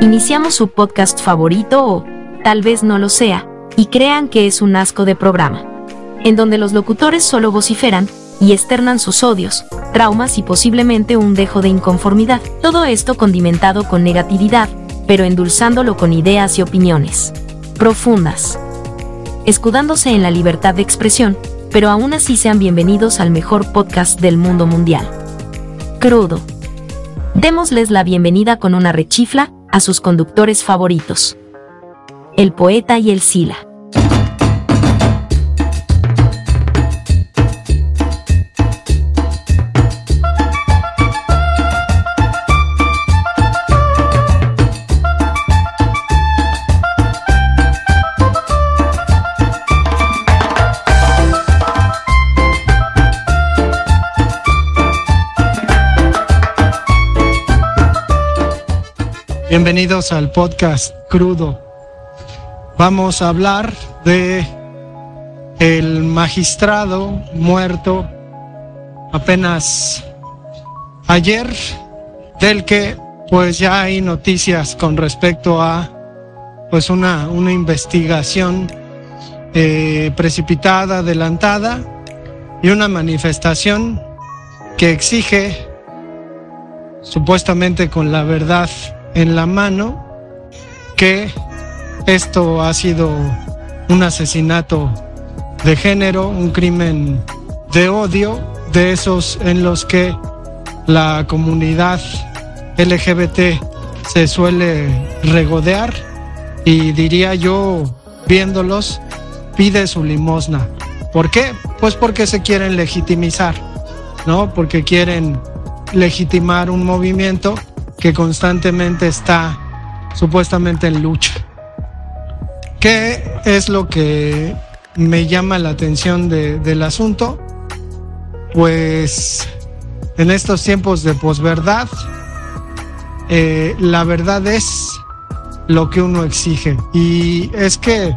Iniciamos su podcast favorito o, tal vez no lo sea, y crean que es un asco de programa, en donde los locutores solo vociferan y externan sus odios, traumas y posiblemente un dejo de inconformidad, todo esto condimentado con negatividad, pero endulzándolo con ideas y opiniones profundas, escudándose en la libertad de expresión, pero aún así sean bienvenidos al mejor podcast del mundo mundial. Crudo. Démosles la bienvenida con una rechifla a sus conductores favoritos. El poeta y el Sila. Bienvenidos al podcast Crudo. Vamos a hablar de el magistrado muerto apenas ayer, del que pues ya hay noticias con respecto a pues una, una investigación eh, precipitada, adelantada y una manifestación que exige supuestamente con la verdad en la mano que esto ha sido un asesinato de género, un crimen de odio, de esos en los que la comunidad LGBT se suele regodear y diría yo, viéndolos, pide su limosna. ¿Por qué? Pues porque se quieren legitimizar, ¿no? Porque quieren legitimar un movimiento que constantemente está supuestamente en lucha. ¿Qué es lo que me llama la atención del asunto? Pues en estos tiempos de posverdad, eh, la verdad es lo que uno exige. Y es que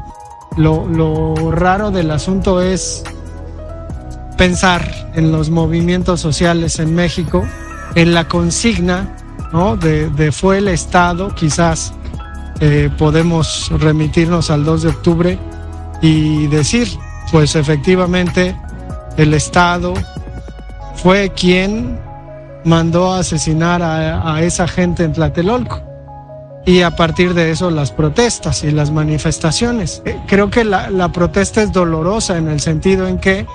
lo, lo raro del asunto es pensar en los movimientos sociales en México, en la consigna de, fue el Estado, quizás eh, podemos remitirnos al 2 de octubre y decir, pues efectivamente el Estado fue quien mandó a asesinar a, esa gente en Tlatelolco. Y a partir de eso las protestas y las manifestaciones. Eh, creo que la, la protesta es dolorosa en el sentido en que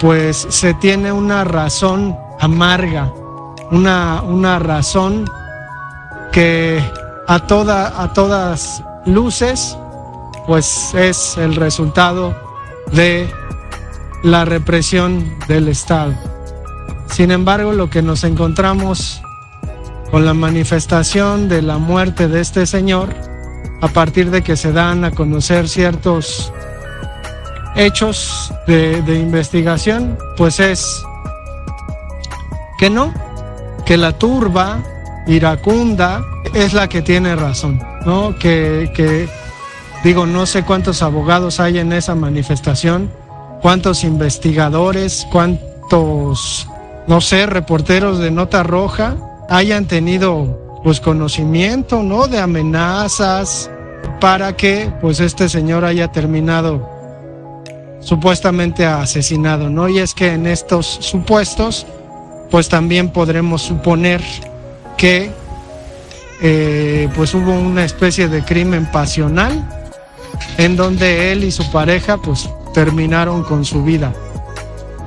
pues se tiene una razón amarga una, una razón que a, toda, a todas luces pues es el resultado de la represión del Estado. Sin embargo, lo que nos encontramos con la manifestación de la muerte de este señor, a partir de que se dan a conocer ciertos hechos de, de investigación, pues es que no, que la turba iracunda es la que tiene razón, ¿no? Que, que digo, no sé cuántos abogados hay en esa manifestación, cuántos investigadores, cuántos, no sé, reporteros de nota roja hayan tenido pues conocimiento, ¿no? De amenazas para que pues este señor haya terminado supuestamente asesinado, ¿no? Y es que en estos supuestos pues también podremos suponer que eh, pues hubo una especie de crimen pasional en donde él y su pareja pues terminaron con su vida.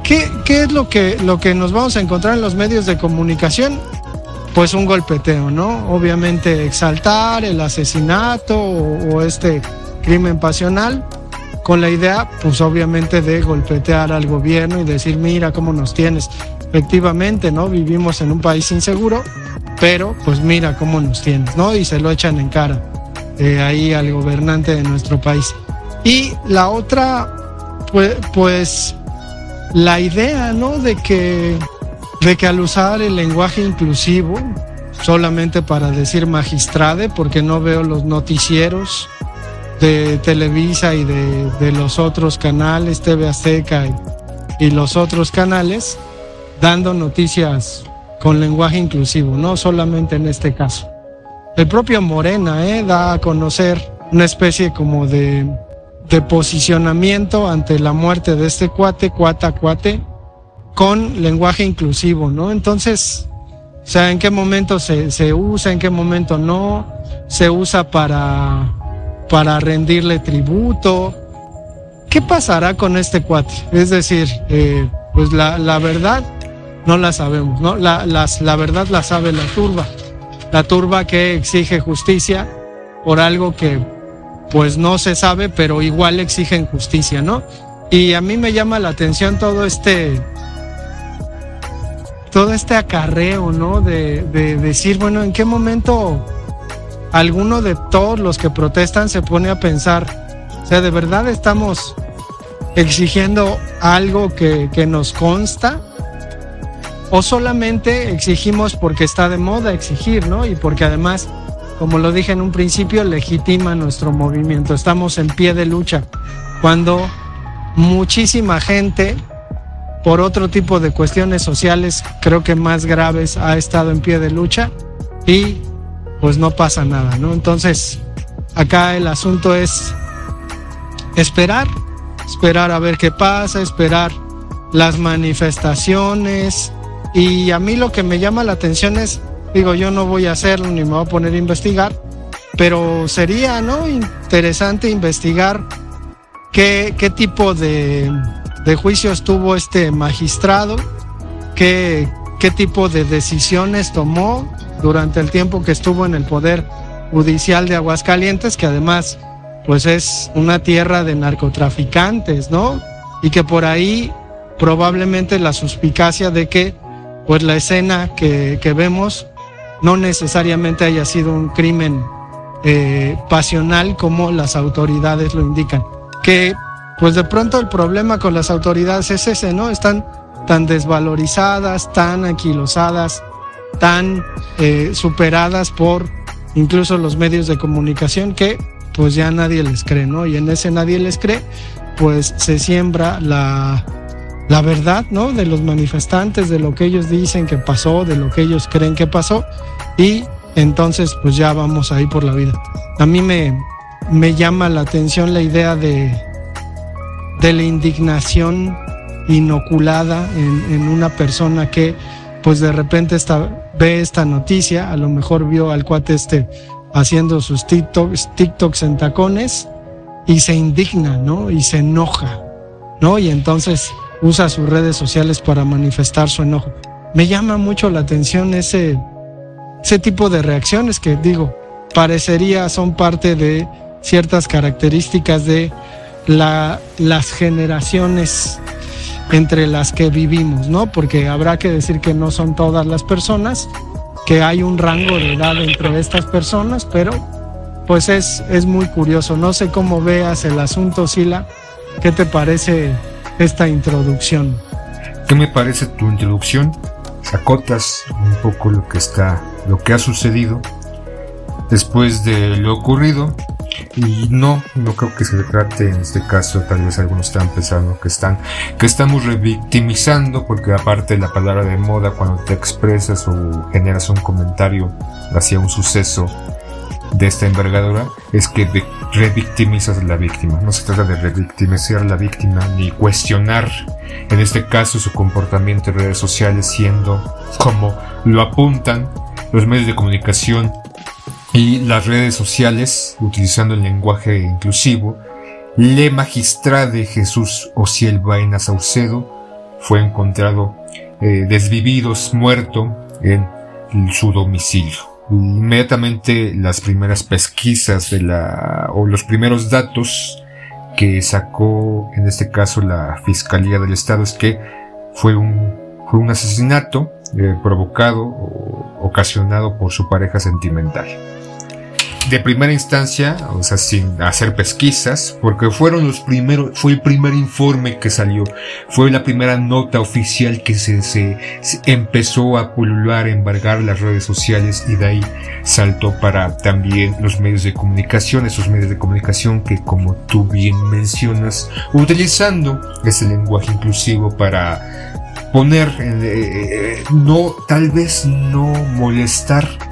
¿Qué, qué es lo que, lo que nos vamos a encontrar en los medios de comunicación? Pues un golpeteo, ¿no? Obviamente exaltar el asesinato o este crimen pasional con la idea, pues obviamente de golpetear al gobierno y decir, mira cómo nos tienes efectivamente, ¿no? Vivimos en un país inseguro, pero pues mira cómo nos tienes, ¿no? Y se lo echan en cara eh, ahí al gobernante de nuestro país. Y la otra, pues, pues la idea, ¿no? De que, de que al usar el lenguaje inclusivo, solamente para decir magistrade, porque no veo los noticieros de Televisa y de, de los otros canales, TV Azteca y y los otros canales dando noticias con lenguaje inclusivo, no solamente en este caso. El propio Morena eh, da a conocer una especie como de, posicionamiento ante la muerte de este cuate, cuata, cuate, con lenguaje inclusivo, ¿no? Entonces, o sea, en qué momento se, se usa, en qué momento no, se usa para, para rendirle tributo. ¿Qué pasará con este cuate? Es decir, eh, pues la, la, verdad no la sabemos, ¿no? La, las, la verdad la sabe la turba. La turba que exige justicia por algo que pues no se sabe, pero igual exigen justicia, ¿no? Y a mí me llama la atención todo este todo este acarreo, ¿no? De, decir, bueno, ¿en qué momento alguno de todos los que protestan se pone a pensar, o sea, ¿de verdad estamos exigiendo algo que, que nos consta? ¿O solamente exigimos porque está de moda exigir, ¿no? Y porque además, como lo dije en un principio, legitima nuestro movimiento. Estamos en pie de lucha. Cuando muchísima gente por otro tipo de cuestiones sociales, creo que más graves, ha estado en pie de lucha y pues no pasa nada, ¿no? Entonces, acá el asunto es esperar, esperar a ver qué pasa, esperar las manifestaciones y a mí lo que me llama la atención es, digo, yo no voy a hacerlo ni me voy a poner a investigar, pero sería, ¿no? Interesante investigar qué, qué tipo de de juicios tuvo este magistrado, qué, qué tipo de decisiones tomó durante el tiempo que estuvo en el Poder Judicial de Aguascalientes, que además pues es una tierra de narcotraficantes, ¿no? Y que por ahí probablemente la suspicacia de que pues la escena que, que vemos no necesariamente haya sido un crimen eh, pasional como las autoridades lo indican. Que pues de pronto el problema con las autoridades es ese, ¿no? Están tan desvalorizadas, tan anquilosadas, tan eh, superadas por incluso los medios de comunicación que pues ya nadie les cree, ¿no? Y en ese nadie les cree, pues se siembra la, la verdad, ¿no? De los manifestantes, de lo que ellos dicen que pasó, de lo que ellos creen que pasó, y entonces pues ya vamos ahí por la vida. A mí me, me llama la atención la idea de, de la indignación inoculada en, una persona que pues de repente ve esta noticia, a lo mejor vio al cuate este haciendo sus TikToks, TikToks en tacones y se indigna, ¿no? Y se enoja, ¿no? Y entonces usa sus redes sociales para manifestar su enojo. Me llama mucho la atención ese, ese tipo de reacciones que digo, parecería son parte de ciertas características de la, las generaciones entre las que vivimos, ¿no? Porque habrá que decir que no son todas las personas, que hay un rango de edad entre estas personas, pero pues es, es muy curioso. No sé cómo veas el asunto, Sila. ¿Qué te parece esta introducción? ¿Qué me parece tu introducción? Acotas un poco lo que está, lo que ha sucedido después de lo ocurrido y no, no creo que se trate en este caso, tal vez algunos están pensando que están, que estamos revictimizando, porque aparte la palabra de moda, cuando te expresas o generas un comentario hacia un suceso de esta envergadura, es que revictimizas a la víctima. No se trata de revictimizar a la víctima ni cuestionar, en este caso, su comportamiento en redes sociales, siendo como lo apuntan los medios de comunicación y las redes sociales, utilizando el lenguaje inclusivo, le magistrade Jesús Ociel Vaina Saucedo fue encontrado eh, desvividos, muerto en su domicilio. Inmediatamente las primeras pesquisas de la, o los primeros datos que sacó en este caso la Fiscalía del Estado es que fue un, fue un asesinato eh, provocado o ocasionado por su pareja sentimental. De primera instancia, o sea, sin hacer pesquisas, porque fueron los primeros, fue el primer informe que salió, fue la primera nota oficial que se, se, empezó a pulular, embargar las redes sociales y de ahí saltó para también los medios de comunicación, esos medios de comunicación que como tú bien mencionas, utilizando ese lenguaje inclusivo para poner, eh, eh, no, tal vez no molestar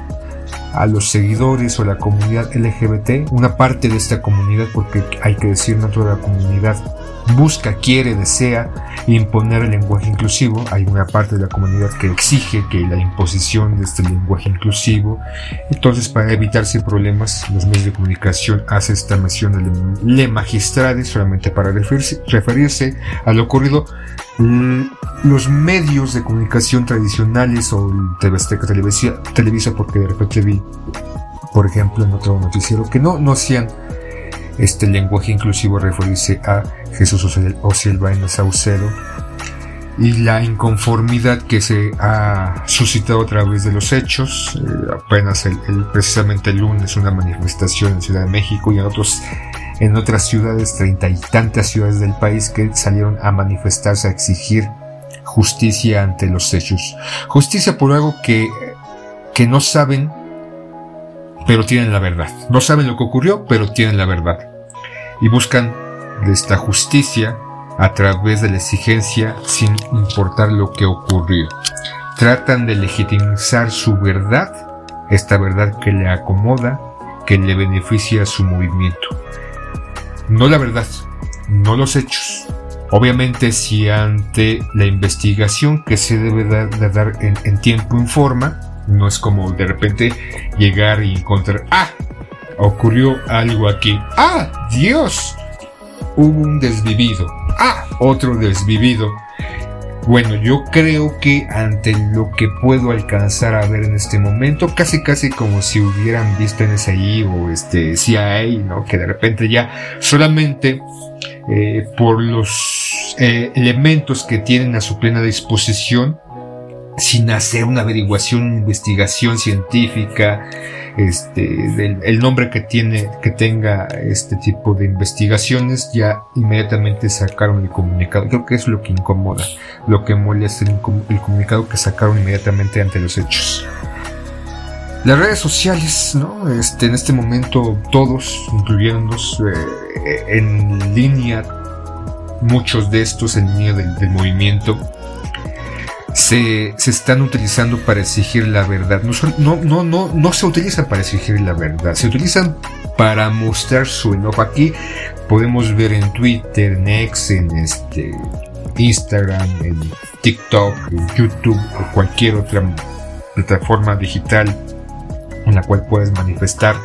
a los seguidores o la comunidad LGBT, una parte de esta comunidad, porque hay que decir no toda la comunidad busca, quiere, desea imponer el lenguaje inclusivo. Hay una parte de la comunidad que exige que la imposición de este lenguaje inclusivo. Entonces, para evitarse problemas, los medios de comunicación hacen esta mención de le magistrade solamente para referirse, referirse a lo ocurrido. Los medios de comunicación tradicionales o TV Televisa, Televisa, porque de repente vi, por ejemplo, en otro noticiero que no, no hacían este lenguaje inclusivo referirse a Jesús Osilva Saucedo y la inconformidad que se ha suscitado a través de los hechos. Eh, apenas el, precisamente el lunes una manifestación en Ciudad de México y en otros en otras ciudades, treinta y tantas ciudades del país que salieron a manifestarse a exigir justicia ante los hechos. Justicia por algo que, que no saben, pero tienen la verdad. No saben lo que ocurrió, pero tienen la verdad y buscan de esta justicia a través de la exigencia sin importar lo que ocurrió. Tratan de legitimizar su verdad, esta verdad que le acomoda, que le beneficia a su movimiento. No la verdad, no los hechos. Obviamente si ante la investigación que se debe dar, en, en tiempo informa, no es como de repente llegar y encontrar, ah, ocurrió algo aquí. ¡Ah! ¡Dios! Hubo un desvivido. ¡Ah! Otro desvivido. Bueno, yo creo que ante lo que puedo alcanzar a ver en este momento, casi casi como si hubieran visto en o este CIA, ¿no? Que de repente ya solamente eh, por los eh, elementos que tienen a su plena disposición, sin hacer una averiguación, una investigación científica, este, el nombre que tiene, que tenga este tipo de investigaciones, ya inmediatamente sacaron el comunicado. Creo que es lo que incomoda, lo que molesta el, el comunicado que sacaron inmediatamente ante los hechos. Las redes sociales, ¿no? Este, en este momento todos, incluyéndonos eh, en línea, muchos de estos en línea del movimiento, se, se, están utilizando para exigir la verdad. No, no, no, no, no se utilizan para exigir la verdad, se utilizan para mostrar su enojo. Aquí podemos ver en Twitter, en X, en este, Instagram, en TikTok, en YouTube o cualquier otra plataforma digital en la cual puedes manifestar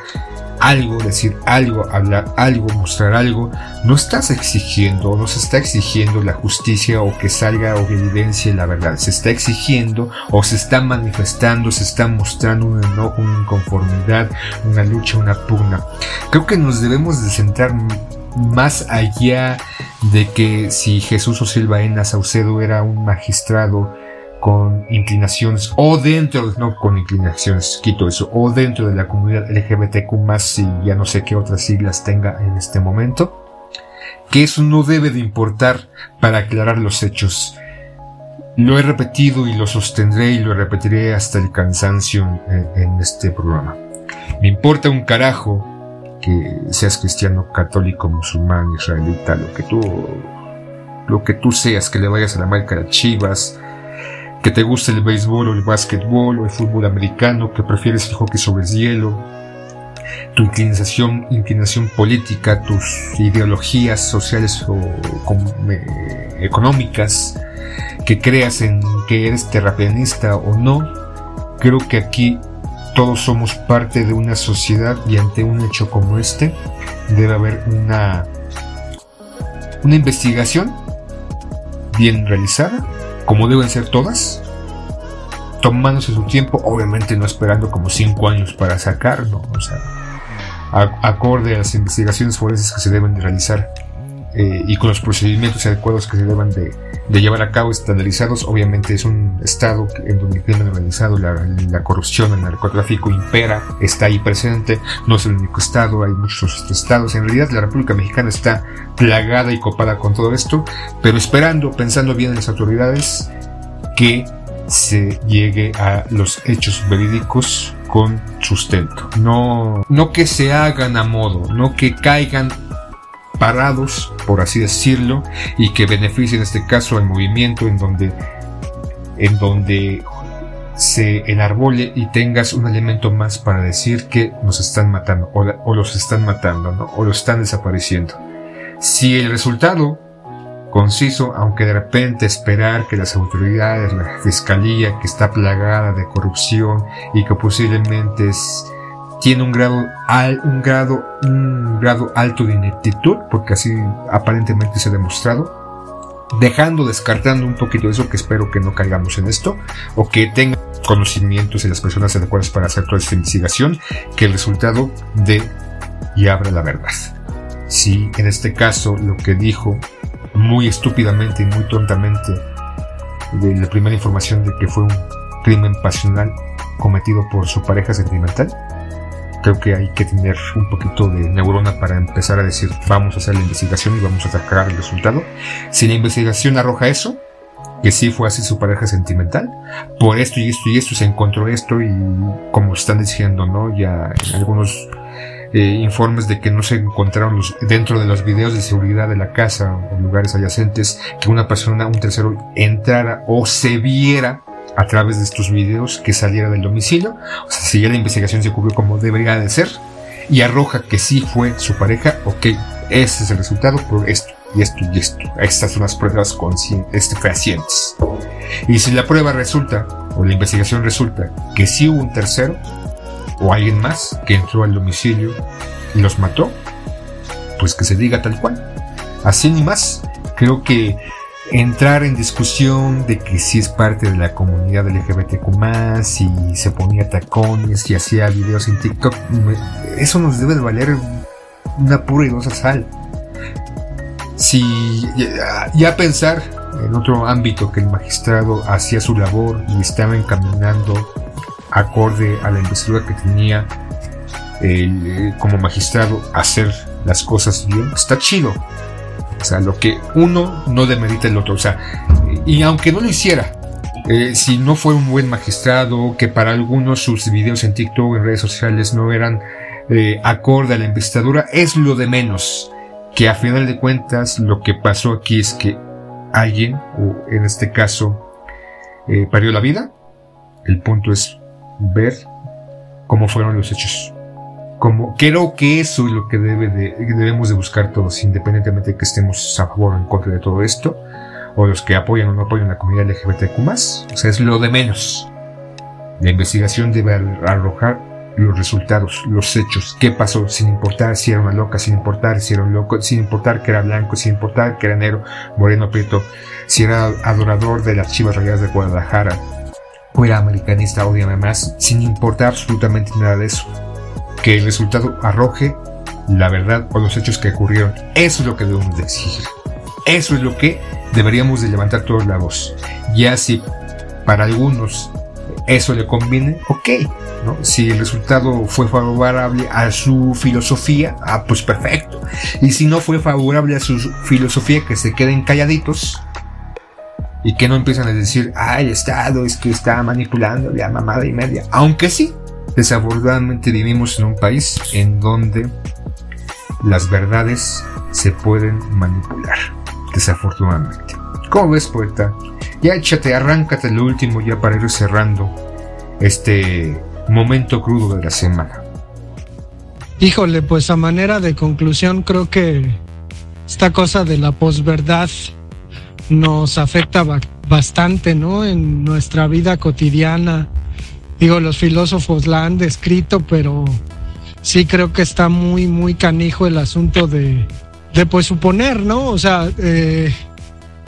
algo, decir algo, hablar algo, mostrar algo, no estás exigiendo, no se está exigiendo la justicia o que salga o que evidencie la verdad, se está exigiendo o se está manifestando, se está mostrando un enojo, una inconformidad, una lucha, una pugna. Creo que nos debemos de centrar más allá de que si Jesús o Silvaena Saucedo era un magistrado con inclinaciones o dentro, no con inclinaciones, quito eso, o dentro de la comunidad LGBTQ más y ya no sé qué otras siglas tenga en este momento, que eso no debe de importar para aclarar los hechos. Lo he repetido y lo sostendré y lo repetiré hasta el cansancio en, en este programa. Me importa un carajo que seas cristiano, católico, musulmán, israelita, lo que tú, lo que tú seas, que le vayas a la marca de Chivas, que te guste el béisbol o el básquetbol o el fútbol americano, que prefieres el hockey sobre el hielo, tu inclinación, inclinación política, tus ideologías sociales o eh, económicas, que creas en que eres terraplanista o no, creo que aquí todos somos parte de una sociedad y ante un hecho como este debe haber una, una investigación bien realizada como deben ser todas, tomándose su tiempo, obviamente no esperando como cinco años para sacar, ¿no? O sea, acorde a las investigaciones forenses que se deben de realizar eh, y con los procedimientos adecuados que se deban de, llevar a cabo estandarizados. Obviamente es un estado en donde el crimen organizado, la, corrupción, el narcotráfico impera, está ahí presente. No es el único estado, hay muchos estados. En realidad la República Mexicana está plagada y copada con todo esto, pero esperando, pensando bien en las autoridades, que se llegue a los hechos verídicos con sustento. No, no que se hagan a modo, no que caigan parados, por así decirlo, y que beneficien en este caso al movimiento en donde, en donde se enarbole y tengas un elemento más para decir que nos están matando o, los están matando o los están desapareciendo. Si el resultado conciso, aunque de repente esperar que las autoridades, la fiscalía que está plagada de corrupción y que posiblemente es, tiene un grado, al, un grado, un grado alto de ineptitud, porque así aparentemente se ha demostrado, dejando, descartando un poquito eso, que espero que no caigamos en esto, o que tengan conocimientos y las personas adecuadas para hacer toda esta investigación, que el resultado de y abra la verdad. Si en este caso lo que dijo muy estúpidamente y muy tontamente de la primera información de que fue un crimen pasional cometido por su pareja sentimental. Creo que hay que tener un poquito de neurona para empezar a decir vamos a hacer la investigación y vamos a sacar el resultado. Si la investigación arroja eso, que sí fue así su pareja sentimental, por esto y esto y esto se encontró esto y como están diciendo, ¿no? Ya en algunos eh, informes de que no se encontraron dentro de los videos de seguridad de la casa o lugares adyacentes que una persona, un tercero, entrara o se viera a través de estos videos que saliera del domicilio. O sea, si ya la investigación se cubrió como debería de ser y arroja que sí fue su pareja, ok, ese es el resultado por esto y esto y esto. Estas son las pruebas este, fehacientes. Y si la prueba resulta, o la investigación resulta, que sí hubo un tercero, o alguien más que entró al domicilio y los mató, pues que se diga tal cual. Así ni más. Creo que entrar en discusión de que si es parte de la comunidad LGBTQ más y se ponía tacones y hacía videos en TikTok, eso nos debe de valer una pura y dosa sal. Si ya pensar en otro ámbito que el magistrado hacía su labor y estaba encaminando acorde a la investidura que tenía eh, como magistrado hacer las cosas bien, está chido. Lo que uno no demerita el otro. O sea, y aunque no lo hiciera, eh, si no fue un buen magistrado, que para algunos sus videos en TikTok, en redes sociales, no eran eh, acorde a la investidura, es lo de menos. Que a final de cuentas, lo que pasó aquí es que alguien, o en este caso, eh, perdió la vida. El punto es ver cómo fueron los hechos. Como, creo que eso es lo que debe de, debemos de buscar todos, independientemente de que estemos a favor o en contra de todo esto, o los que apoyan o no apoyan la comunidad LGBTQ+. O sea, es lo de menos. La investigación debe arrojar los resultados, los hechos, qué pasó, sin importar si era una loca, sin importar si era un loco, sin importar que era blanco, sin importar que era negro, moreno, prieto, si era adorador de las chivas rayadas de Guadalajara, o era americanista, odiame más, sin importar absolutamente nada de eso. Que el resultado arroje la verdad o los hechos que ocurrieron. Eso es lo que debemos de exigir. Eso es lo que deberíamos de levantar todos la voz. Ya si para algunos eso le conviene, ok, ¿no? Si el resultado fue favorable a su filosofía, ah, pues perfecto. Y si no fue favorable a su filosofía, que se queden calladitos y que no empiezan a decir, ah, el Estado es que está manipulando la mamada y media. Aunque sí, desafortunadamente vivimos en un país en donde las verdades se pueden manipular. Desafortunadamente. ¿Cómo ves, poeta? Ya échate, arráncate lo último ya para ir cerrando este momento crudo de la semana. Híjole, pues a manera de conclusión creo que esta cosa de la posverdad nos afecta bastante, ¿no? En nuestra vida cotidiana. Digo, los filósofos la han descrito, pero sí creo que está muy, muy canijo el asunto de, de pues suponer, ¿no? O sea, eh,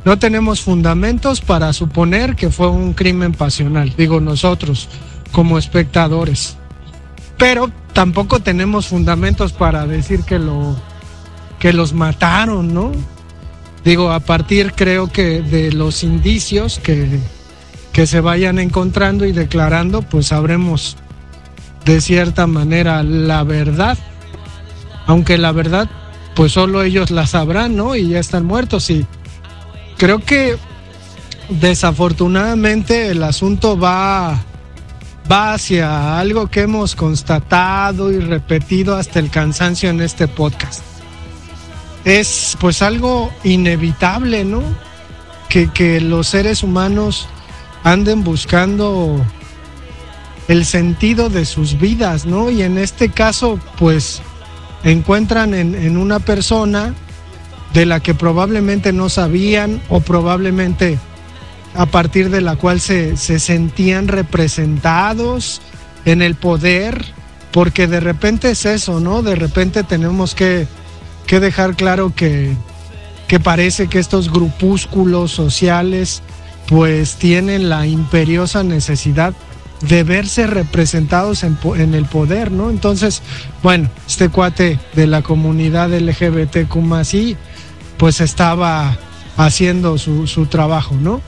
no tenemos fundamentos para suponer que fue un crimen pasional, digo nosotros como espectadores. Pero tampoco tenemos fundamentos para decir que lo que los mataron, ¿no? digo, a partir creo que de los indicios que, que se vayan encontrando y declarando, pues sabremos de cierta manera la verdad. Aunque la verdad, pues solo ellos la sabrán, ¿no? Y ya están muertos. Y creo que desafortunadamente el asunto va, va hacia algo que hemos constatado y repetido hasta el cansancio en este podcast. Es pues algo inevitable, ¿no? Que, que los seres humanos anden buscando el sentido de sus vidas, ¿no? Y en este caso, pues encuentran en, en, una persona de la que probablemente no sabían o probablemente a partir de la cual se, se sentían representados en el poder, porque de repente es eso, ¿no? De repente tenemos que, que dejar claro que, que parece que estos grupúsculos sociales pues tienen la imperiosa necesidad de verse representados en, en, el poder, ¿no? Entonces, bueno, este cuate de la comunidad LGBTQ pues estaba haciendo su, su trabajo, ¿no?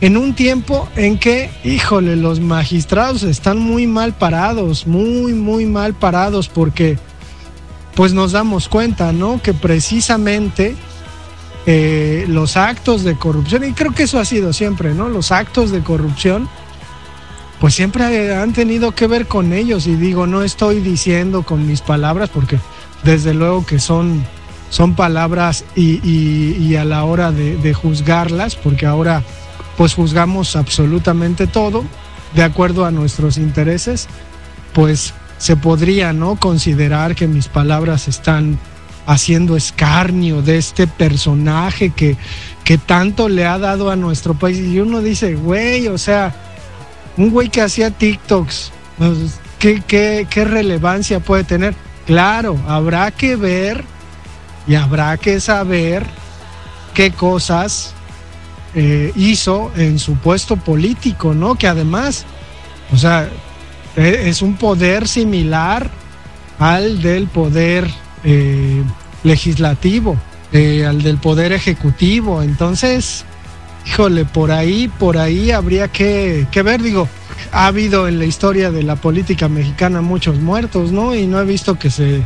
En un tiempo en que, híjole, los magistrados están muy mal parados, muy, muy mal parados, porque pues nos damos cuenta, ¿no? Que precisamente eh, los actos de corrupción, y creo que eso ha sido siempre, ¿no? Los actos de corrupción, pues siempre han tenido que ver con ellos, y digo, no estoy diciendo con mis palabras, porque desde luego que son, son palabras y, a la hora de, de juzgarlas, porque ahora pues juzgamos absolutamente todo de acuerdo a nuestros intereses, pues se podría, ¿no? Considerar que mis palabras están haciendo escarnio de este personaje que, que tanto le ha dado a nuestro país. Y uno dice, güey, o sea, un güey que hacía TikToks, pues, ¿qué, qué, qué relevancia puede tener? Claro, habrá que ver y habrá que saber qué cosas eh, hizo en su puesto político, ¿no? Que además, o sea, e, es un poder similar al del poder eh, legislativo, eh, al del poder ejecutivo. Entonces, híjole, por ahí, por ahí habría que, que, ver, digo, ha habido en la historia de la política mexicana muchos muertos, ¿no? Y no he visto que se,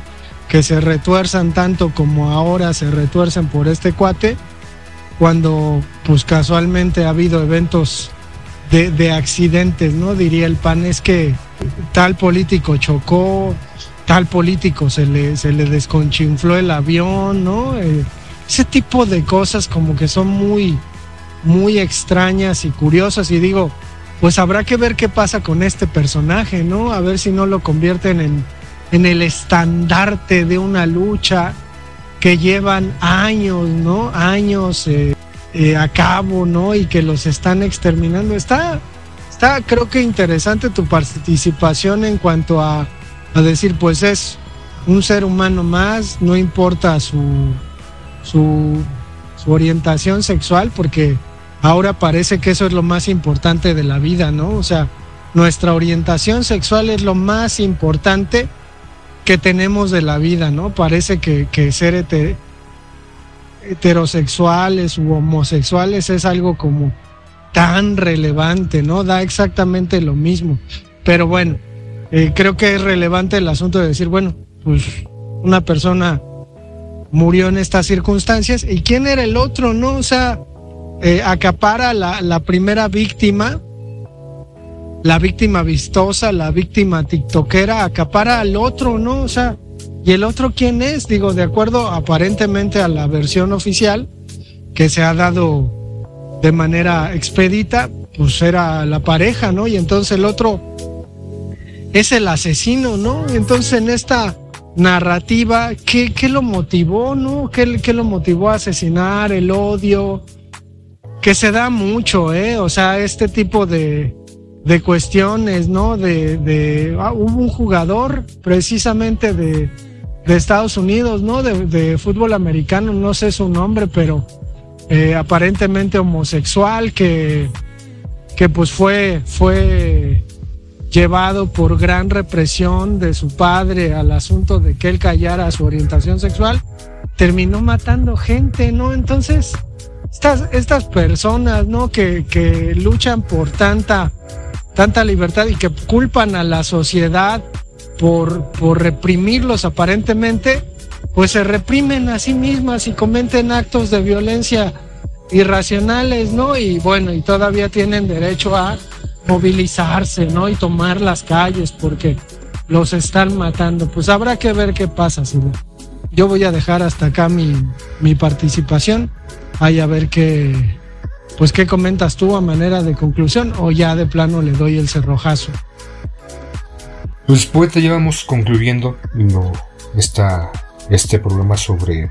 que se retuerzan tanto como ahora se retuercen por este cuate, cuando pues casualmente ha habido eventos de, de accidentes, ¿no? Diría el PAN, es que tal político chocó, tal político se le, se le desconchinfló el avión, ¿no? Eh, ese tipo de cosas como que son muy, muy extrañas y curiosas y digo, pues habrá que ver qué pasa con este personaje, ¿no? A ver si no lo convierten en, en el estandarte de una lucha que llevan años, ¿no? Años eh, eh, a cabo, ¿no? Y que los están exterminando. Está, está, creo que interesante tu participación en cuanto a a decir, pues es un ser humano más, no importa su, su, su, orientación sexual, porque ahora parece que eso es lo más importante de la vida, ¿no? O sea, nuestra orientación sexual es lo más importante que tenemos de la vida, ¿no? Parece que, que ser heter, heterosexuales u homosexuales es algo como tan relevante, ¿no? Da exactamente lo mismo. Pero bueno, eh, creo que es relevante el asunto de decir, bueno, pues una persona murió en estas circunstancias y quién era el otro, ¿no? O sea, eh, acapara la, la primera víctima, la víctima vistosa, la víctima tiktokera, acapara al otro, ¿no? O sea, ¿y el otro quién es? Digo, de acuerdo aparentemente a la versión oficial que se ha dado de manera expedita, pues era la pareja, ¿no? Y entonces el otro es el asesino, ¿no? Entonces en esta narrativa, ¿qué, qué lo motivó, no? ¿Qué, ¿Qué, lo motivó a asesinar? El odio, que se da mucho, ¿eh? O sea, este tipo de, de cuestiones, ¿no? De, de ah, hubo un jugador precisamente de, de Estados Unidos, ¿no? De, de, fútbol americano, no sé su nombre, pero eh, aparentemente homosexual, que, que pues fue, fue llevado por gran represión de su padre al asunto de que él callara su orientación sexual, terminó matando gente, ¿no? Entonces, estas, estas personas, ¿no? Que, que luchan por tanta, tanta libertad y que culpan a la sociedad por, por reprimirlos aparentemente, pues se reprimen a sí mismas y cometen actos de violencia irracionales, ¿no? Y bueno, y todavía tienen derecho a movilizarse, ¿no? Y tomar las calles porque los están matando. Pues habrá que ver qué pasa. Yo voy a dejar hasta acá mi, mi participación. Ahí a ver qué, pues qué comentas tú a manera de conclusión o ya de plano le doy el cerrojazo. Pues poeta llevamos concluyendo lo, esta, este programa sobre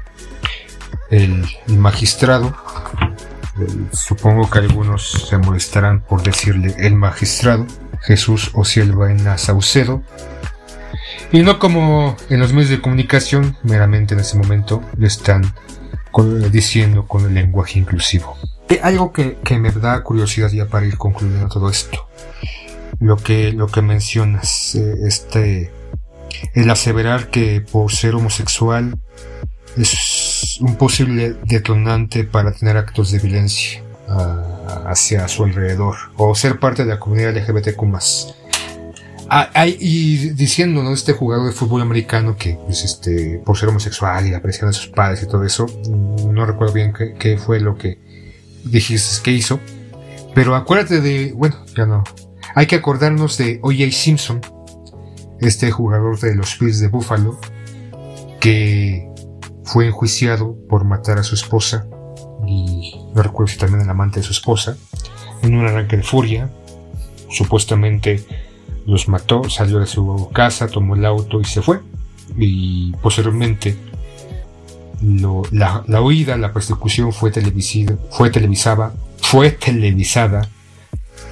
el, magistrado. Supongo que algunos se molestarán por decirle el magistrado, Jesús Ociel Saucedo. Y no como en los medios de comunicación, meramente en ese momento le están diciendo con el lenguaje inclusivo. Algo que, que me da curiosidad ya para ir concluyendo todo esto lo que, lo que mencionas, eh, este, el aseverar que por ser homosexual es un posible detonante para tener actos de violencia ah, hacia su alrededor o ser parte de la comunidad LGBTQ ah, y diciendo, ¿no? Este jugador de fútbol americano que, pues, este, por ser homosexual y la presión de sus padres y todo eso, mm, no recuerdo bien qué, qué fue lo que dijiste que hizo. Pero acuérdate de, bueno, ya no, hay que acordarnos de O.J. Simpson, este jugador de los Bills de Buffalo, que fue enjuiciado por matar a su esposa y no recuerdo si también el amante de su esposa, en un arranque de furia. Supuestamente los mató, salió de su casa, tomó el auto y se fue. Y posteriormente la, la, huida, la persecución fue, fue televisada, fue televisada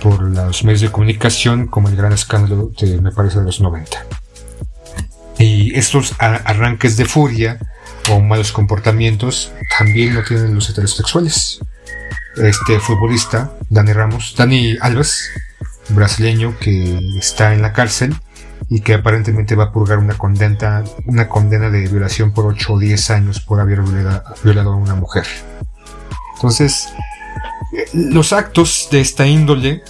por los medios de comunicación como el gran escándalo de, me parece, de los 90. Y estos arranques de furia o malos comportamientos también lo tienen los heterosexuales. Este futbolista, Dani Ramos, Dani Alves, brasileño que está en la cárcel y que aparentemente va a purgar una condena, una condena de violación por 8 o 10 años por haber violado a una mujer. Entonces, los actos de esta índole,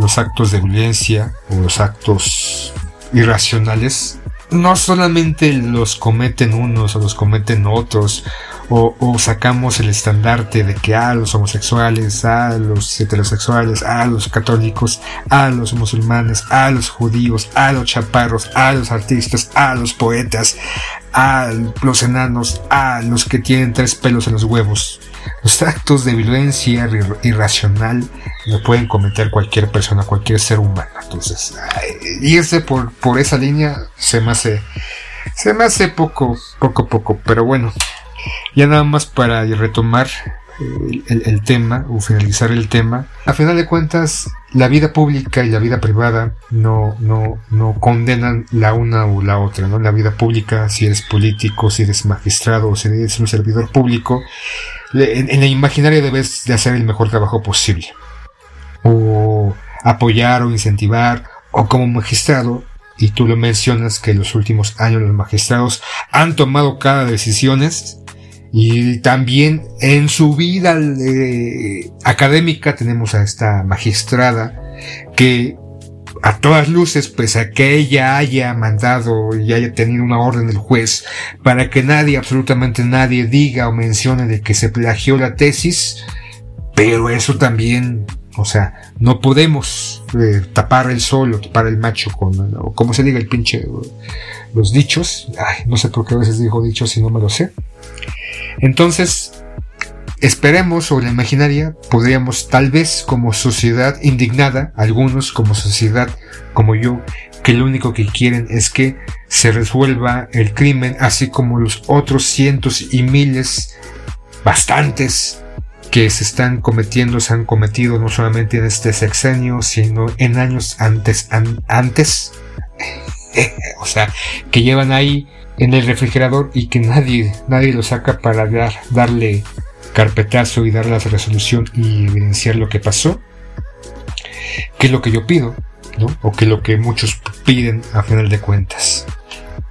los actos de violencia o los actos irracionales, no solamente los cometen unos o los cometen otros, o, sacamos el estandarte de que a los homosexuales, a los heterosexuales, a los católicos, a los musulmanes, a los judíos, a los chaparros, a los artistas, a los poetas, a los enanos, a los que tienen tres pelos en los huevos. Los actos de violencia irracional lo pueden cometer cualquier persona, cualquier ser humano. Entonces, irse por, por esa línea se me hace, se hace poco, poco, poco. Pero bueno, ya nada más para retomar el, tema o finalizar el tema. A final de cuentas, la vida pública y la vida privada no, no, no condenan la una o la otra, ¿no? La vida pública, si eres político, si eres magistrado o si eres un servidor público, en, la imaginaria debes de hacer el mejor trabajo posible. O apoyar o incentivar, o como magistrado, y tú lo mencionas que en los últimos años los magistrados han tomado cada decisiones y también en su vida eh, académica tenemos a esta magistrada que a todas luces, pues a que ella haya mandado y haya tenido una orden del juez para que nadie, absolutamente nadie, diga o mencione de que se plagió la tesis, pero eso también, o sea, no podemos eh, tapar el sol o tapar el macho con, o como se diga el pinche, los dichos, ay, no sé por qué a veces digo dichos y no me lo sé. Entonces, esperemos, o la imaginaria, podríamos tal vez como sociedad indignada, algunos como sociedad como yo, que lo único que quieren es que se resuelva el crimen, así como los otros cientos y miles, bastantes, que se están cometiendo, se han cometido no solamente en este sexenio, sino en años antes, antes, o sea, que llevan ahí en el refrigerador y que nadie, nadie lo saca para dar, darle carpetazo y darle la resolución y evidenciar lo que pasó, que es lo que yo pido, ¿no? o que lo que muchos piden a final de cuentas.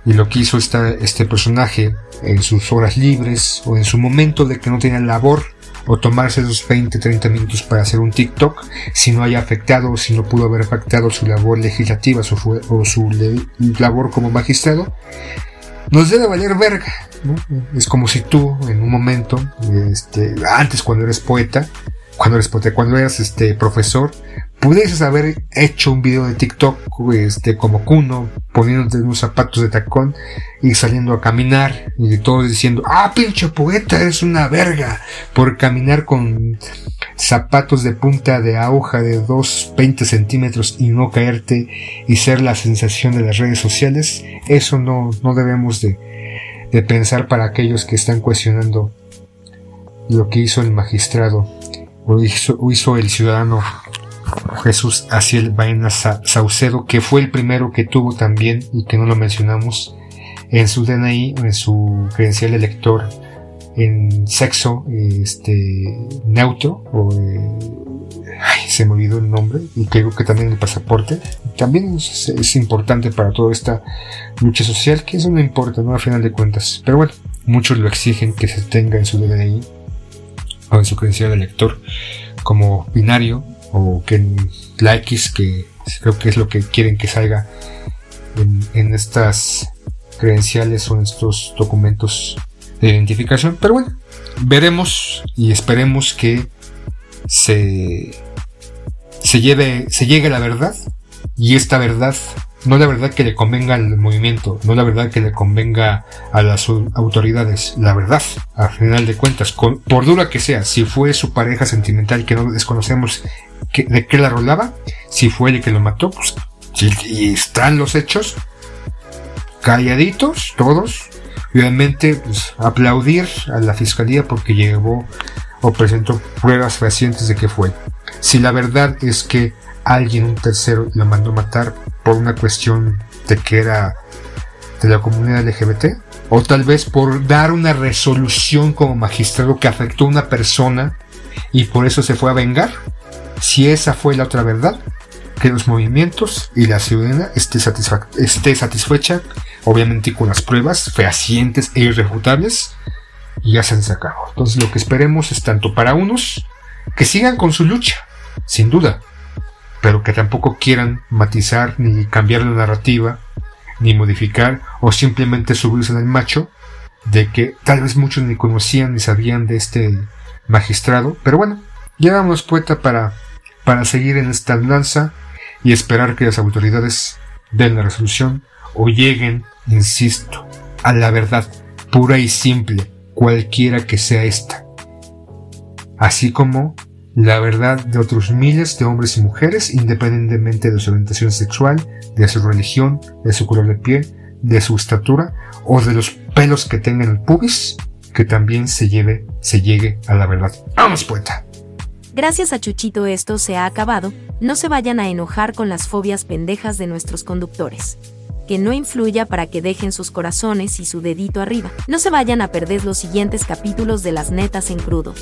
Y lo que hizo este personaje en sus horas libres o en su momento de que no tenía labor o tomarse esos 20, 30 minutos para hacer un TikTok si no haya afectado si no pudo haber afectado su labor legislativa o su labor como magistrado, nos debe valer verga. Es como si tú en un momento, este, antes cuando eres poeta, cuando eres poeta, cuando eras este, profesor, pudieses haber hecho un video de TikTok este, como Kuno, poniéndote unos zapatos de tacón y saliendo a caminar y todos diciendo, ah, pinche poeta, eres una verga por caminar con zapatos de punta de aguja de 2, 20 centímetros y no caerte y ser la sensación de las redes sociales. Eso no, no debemos de, de pensar para aquellos que están cuestionando lo que hizo el magistrado o hizo, el ciudadano Jesús Aciel Baena Saucedo, que fue el primero que tuvo también, y que no lo mencionamos, en su DNI, en su credencial de elector, en sexo este, neutro, o eh, se me olvidó el nombre, y creo que también el pasaporte. También es, importante para toda esta lucha social, que eso no importa, ¿no? A final de cuentas. Pero bueno, muchos lo exigen que se tenga en su DNI o en su credencial de elector como binario o que la X, que creo que es lo que quieren que salga en, estas credenciales o en estos documentos de identificación. Pero bueno, veremos y esperemos que se, se, lleve, se llegue a la verdad y esta verdad no la verdad que le convenga al movimiento, no la verdad que le convenga a las autoridades, la verdad, al final de cuentas, por dura que sea, si fue su pareja sentimental que no desconocemos de qué la rolaba, si fue el que lo mató, pues y están los hechos, calladitos todos, obviamente pues, aplaudir a la fiscalía porque llevó o presentó pruebas fehacientes de que fue. Si la verdad es que alguien, un tercero, lo mandó matar por una cuestión de que era de la comunidad LGBT, o tal vez por dar una resolución como magistrado que afectó a una persona y por eso se fue a vengar, si esa fue la otra verdad, que los movimientos y la ciudadanía esté, esté satisfecha, obviamente con las pruebas fehacientes e irrefutables, y ya se han sacado. Entonces lo que esperemos es tanto para unos que sigan con su lucha, sin duda, pero que tampoco quieran matizar ni cambiar la narrativa, ni modificar o simplemente subirse en el macho de que tal vez muchos ni conocían ni sabían de este magistrado, pero bueno, ya vamos poeta para para seguir en esta lanza y esperar que las autoridades den la resolución o lleguen, insisto, a la verdad pura y simple, cualquiera que sea esta. Así como la verdad de otros miles de hombres y mujeres, independientemente de su orientación sexual, de su religión, de su color de piel, de su estatura o de los pelos que tengan el pubis, que también se lleve, se llegue a la verdad. Vamos, poeta. Gracias a Chuchito esto se ha acabado, no se vayan a enojar con las fobias pendejas de nuestros conductores. Que no influya para que dejen sus corazones y su dedito arriba. No se vayan a perder los siguientes capítulos de las netas en crudo.